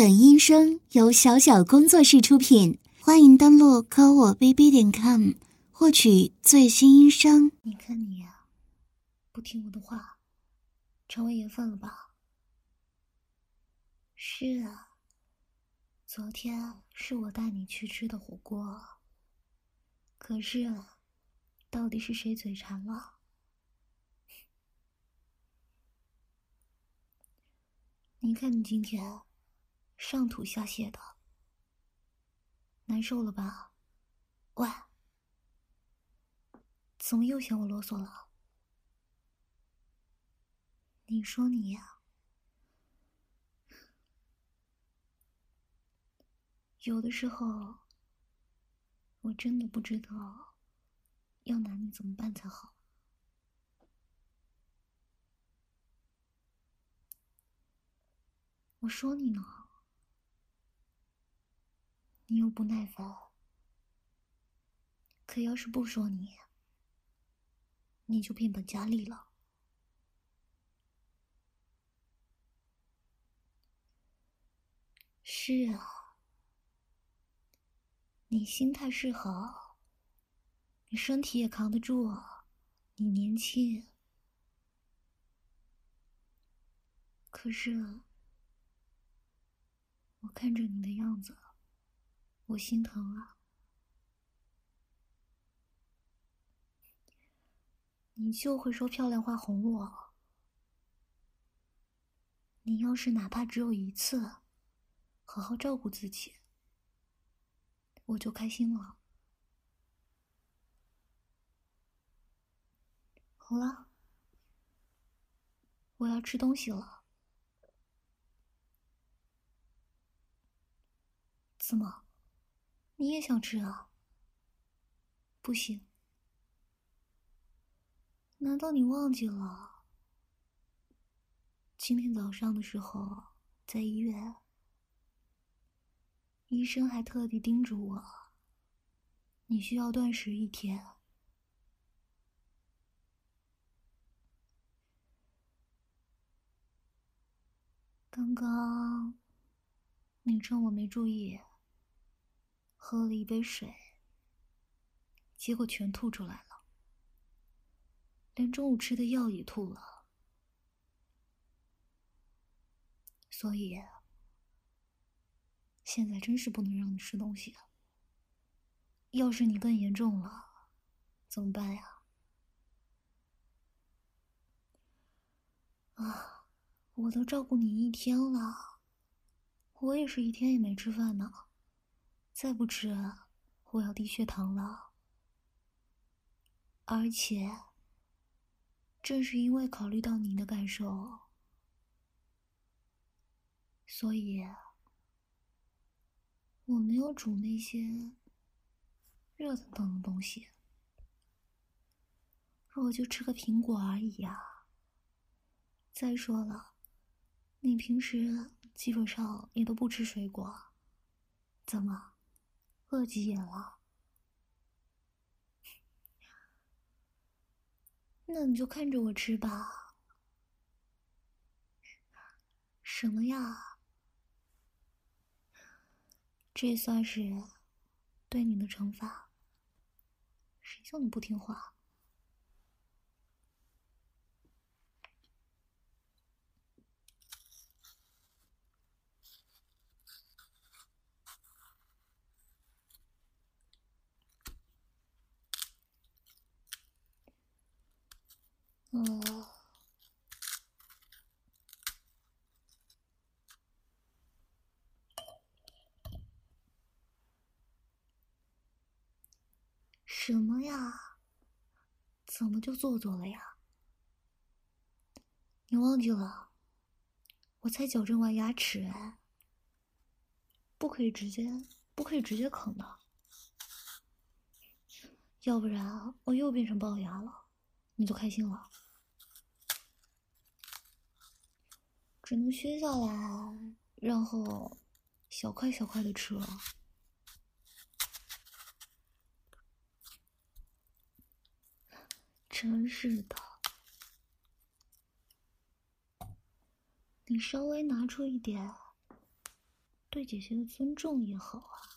本音声由小小工作室出品，欢迎登录科我 bb 点 com 获取最新音声。你看你呀，不听我的话，肠胃炎犯了吧？是啊，昨天是我带你去吃的火锅，可是到底是谁嘴馋了？你看你今天上吐下泻的，难受了吧？喂，怎么又嫌我啰嗦了？你说你呀，有的时候我真的不知道要拿你怎么办才好。我说你呢，你又不耐烦。可要是不说你，你就变本加厉了。是啊，你心态是好，你身体也扛得住，你年轻。可是。我看着你的样子，我心疼啊！你就会说漂亮话哄我。你要是哪怕只有一次，好好照顾自己，我就开心了。好了，我要吃东西了。怎么，你也想吃啊？不行，难道你忘记了？今天早上的时候在医院，医生还特地叮嘱我，你需要断食一天。刚刚你趁我没注意。喝了一杯水，结果全吐出来了，连中午吃的药也吐了。所以，现在真是不能让你吃东西啊。要是你更严重了，怎么办呀？啊，我都照顾你一天了，我也是一天也没吃饭呢。再不吃，我要低血糖了。而且，正是因为考虑到你的感受，所以我没有煮那些热腾腾的东西。我就吃个苹果而已呀。再说了，你平时基本上也都不吃水果，怎么？饿急眼了，那你就看着我吃吧。什么呀？这算是对你的惩罚？谁叫你不听话？什么呀？怎么就做作了呀？你忘记了？我才矫正完牙齿，不可以直接，不可以直接啃的，要不然我又变成龅牙了，你就开心了。只能削下来，然后小块小块的吃了。真是的，你稍微拿出一点，对姐姐的尊重也好啊。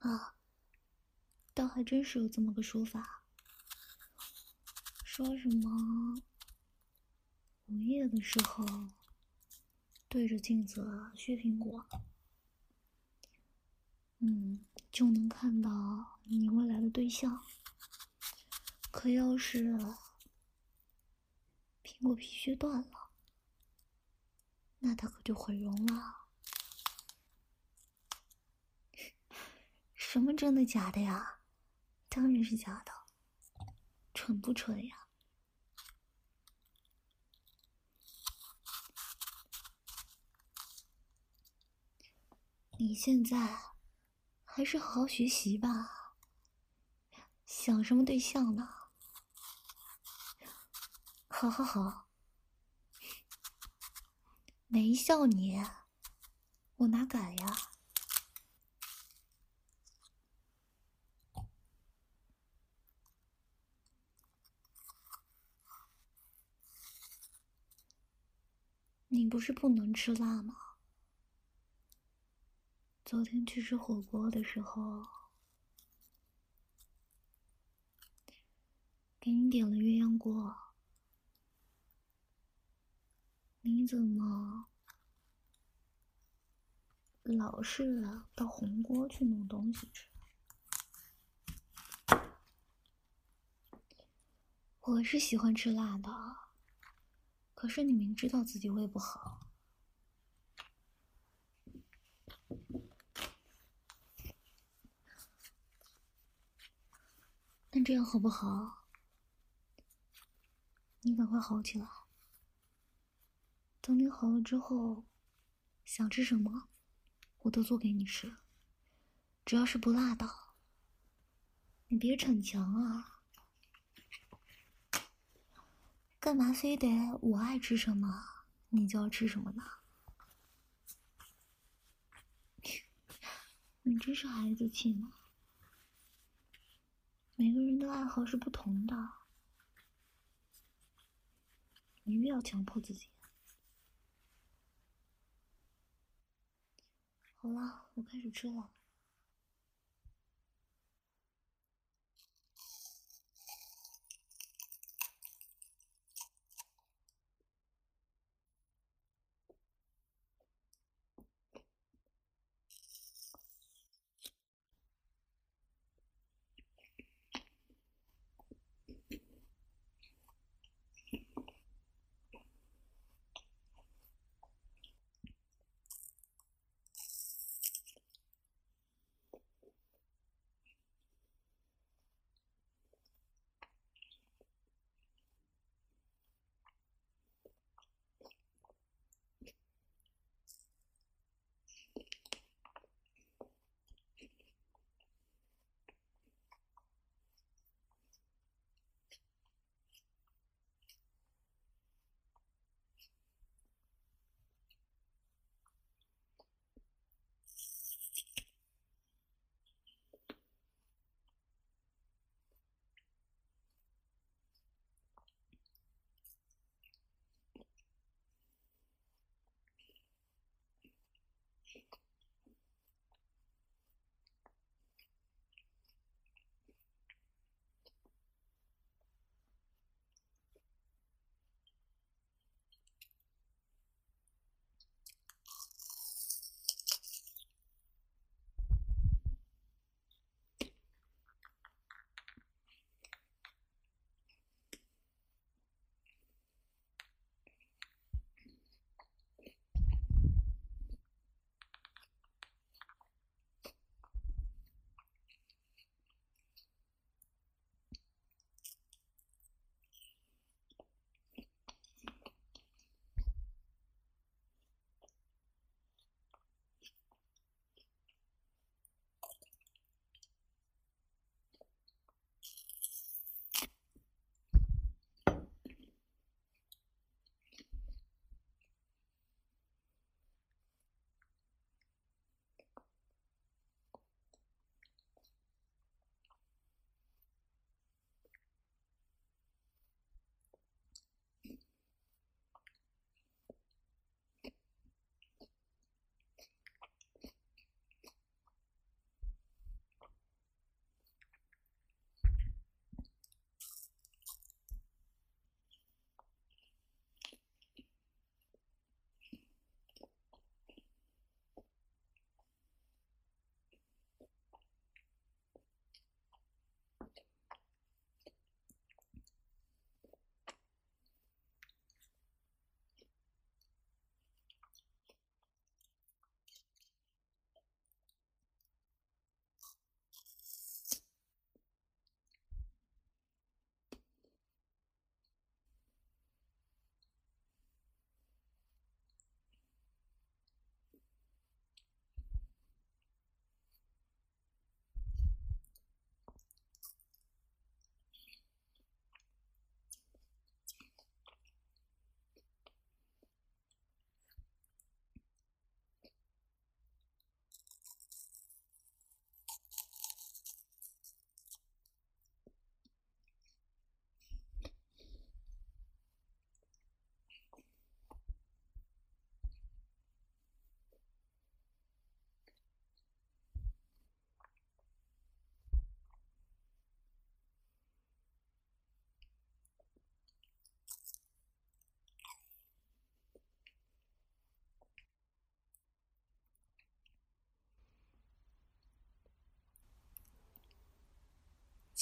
啊，倒还真是有这么个说法，说什么午夜的时候对着镜子削苹果，嗯，就能看到你未来的对象。可要是苹果皮削断了，那他可就毁容了。什么真的假的呀？当然是假的，蠢不蠢呀？你现在还是好好学习吧。想什么对象呢？好好好，没笑你，我哪敢呀？你不是不能吃辣吗？昨天去吃火锅的时候，给你点了鸳鸯锅，你怎么老是到红锅去弄东西吃？我是喜欢吃辣的。可是你明知道自己胃不好，这样好不好？你赶快好起来。等你好了之后，想吃什么，我都做给你吃，只要是不辣的。你别逞强啊！干嘛非得我爱吃什么，你就要吃什么呢？你真是孩子气呢。每个人的爱好是不同的，没必要强迫自己。好了，我开始吃了。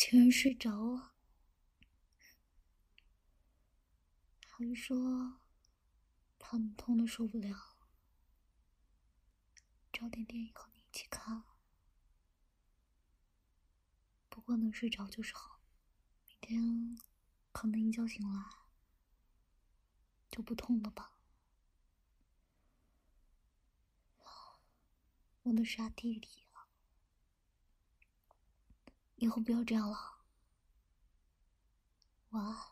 竟然睡着了，还说他们痛的受不了，找点电影和你一起看。不过能睡着就是好，明天可能一觉醒来就不痛了吧。我的傻弟弟，以后不要这样了。晚安。